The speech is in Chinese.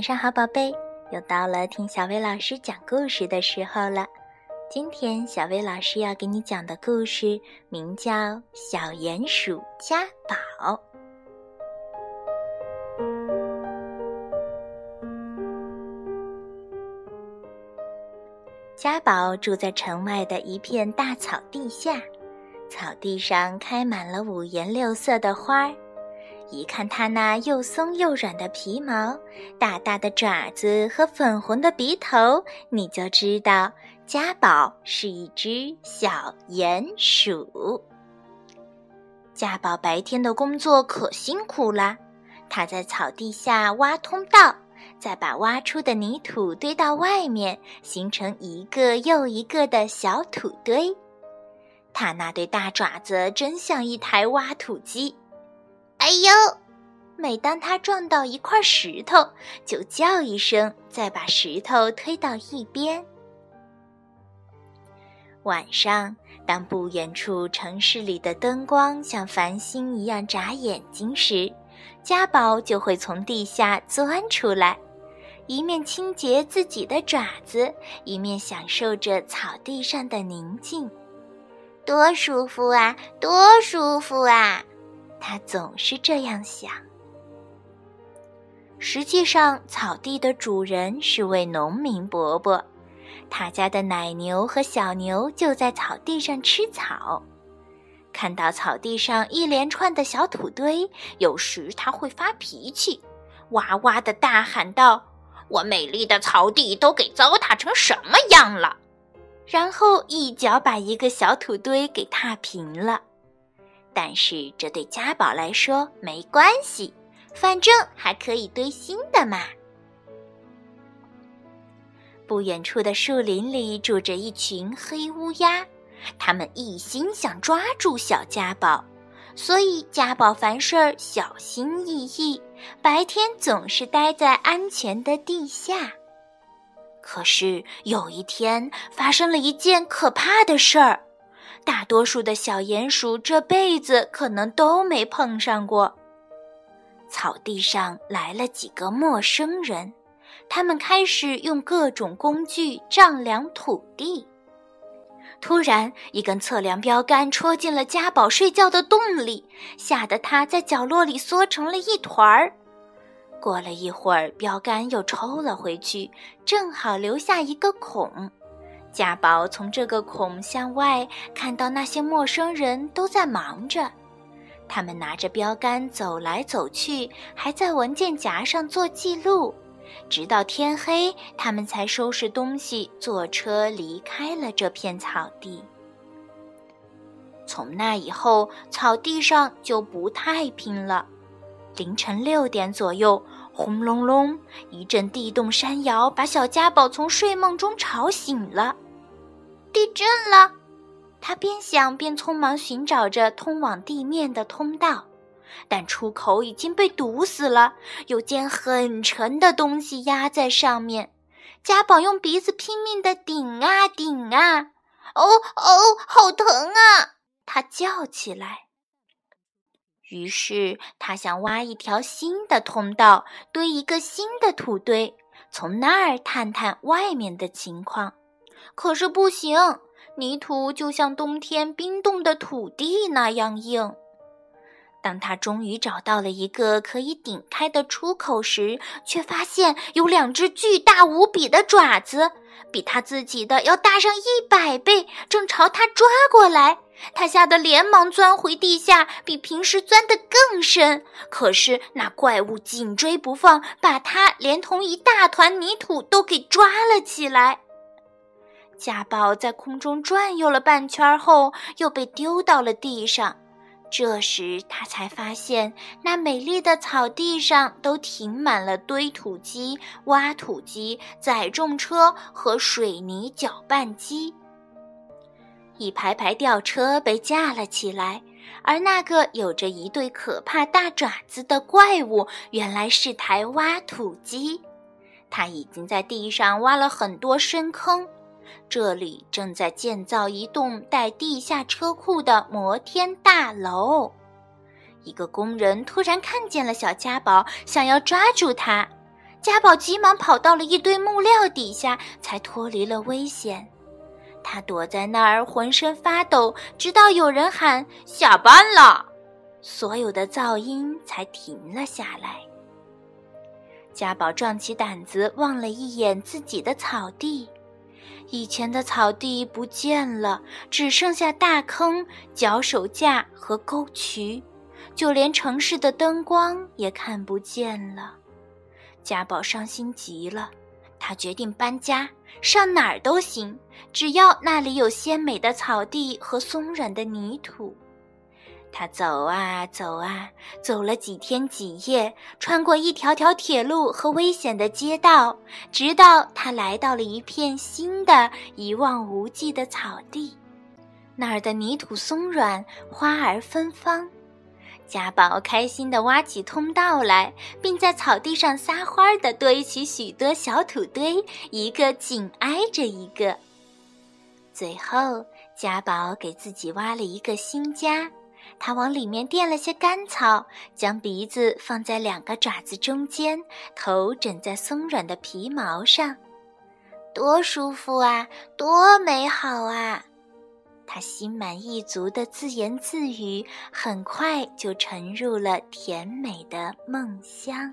晚上好，宝贝，又到了听小薇老师讲故事的时候了。今天小薇老师要给你讲的故事名叫《小鼹鼠家宝》。家宝住在城外的一片大草地下，草地上开满了五颜六色的花儿。一看它那又松又软的皮毛、大大的爪子和粉红的鼻头，你就知道家宝是一只小鼹鼠。家宝白天的工作可辛苦了，他在草地下挖通道，再把挖出的泥土堆到外面，形成一个又一个的小土堆。他那对大爪子真像一台挖土机。哎呦！每当他撞到一块石头，就叫一声，再把石头推到一边。晚上，当不远处城市里的灯光像繁星一样眨眼睛时，家宝就会从地下钻出来，一面清洁自己的爪子，一面享受着草地上的宁静。多舒服啊！多舒服啊！他总是这样想。实际上，草地的主人是位农民伯伯，他家的奶牛和小牛就在草地上吃草。看到草地上一连串的小土堆，有时他会发脾气，哇哇的大喊道：“我美丽的草地都给糟蹋成什么样了！”然后一脚把一个小土堆给踏平了。但是这对家宝来说没关系，反正还可以堆新的嘛。不远处的树林里住着一群黑乌鸦，它们一心想抓住小家宝，所以家宝凡事小心翼翼，白天总是待在安全的地下。可是有一天，发生了一件可怕的事儿。大多数的小鼹鼠这辈子可能都没碰上过。草地上来了几个陌生人，他们开始用各种工具丈量土地。突然，一根测量标杆戳进了家宝睡觉的洞里，吓得他在角落里缩成了一团儿。过了一会儿，标杆又抽了回去，正好留下一个孔。家宝从这个孔向外看到，那些陌生人都在忙着，他们拿着标杆走来走去，还在文件夹上做记录。直到天黑，他们才收拾东西，坐车离开了这片草地。从那以后，草地上就不太平了。凌晨六点左右，轰隆隆一阵地动山摇，把小家宝从睡梦中吵醒了。地震了，他边想边匆忙寻找着通往地面的通道，但出口已经被堵死了，有件很沉的东西压在上面。家宝用鼻子拼命地顶啊顶啊，哦哦，好疼啊！他叫起来。于是他想挖一条新的通道，堆一个新的土堆，从那儿探探外面的情况。可是不行，泥土就像冬天冰冻的土地那样硬。当他终于找到了一个可以顶开的出口时，却发现有两只巨大无比的爪子，比他自己的要大上一百倍，正朝他抓过来。他吓得连忙钻回地下，比平时钻得更深。可是那怪物紧追不放，把他连同一大团泥土都给抓了起来。家宝在空中转悠了半圈后，又被丢到了地上。这时，他才发现，那美丽的草地上都停满了堆土机、挖土机、载重车和水泥搅拌机。一排排吊车被架了起来，而那个有着一对可怕大爪子的怪物，原来是台挖土机。它已经在地上挖了很多深坑。这里正在建造一栋带地下车库的摩天大楼。一个工人突然看见了小家宝，想要抓住他。家宝急忙跑到了一堆木料底下，才脱离了危险。他躲在那儿，浑身发抖，直到有人喊“下班了”，所有的噪音才停了下来。家宝壮起胆子，望了一眼自己的草地，以前的草地不见了，只剩下大坑、脚手架和沟渠，就连城市的灯光也看不见了。家宝伤心极了，他决定搬家，上哪儿都行，只要那里有鲜美的草地和松软的泥土。他走啊走啊，走了几天几夜，穿过一条条铁路和危险的街道，直到他来到了一片新的、一望无际的草地。那儿的泥土松软，花儿芬芳。家宝开心地挖起通道来，并在草地上撒欢儿地堆起许多小土堆，一个紧挨着一个。最后，家宝给自己挖了一个新家。他往里面垫了些干草，将鼻子放在两个爪子中间，头枕在松软的皮毛上，多舒服啊，多美好啊！他心满意足地自言自语，很快就沉入了甜美的梦乡。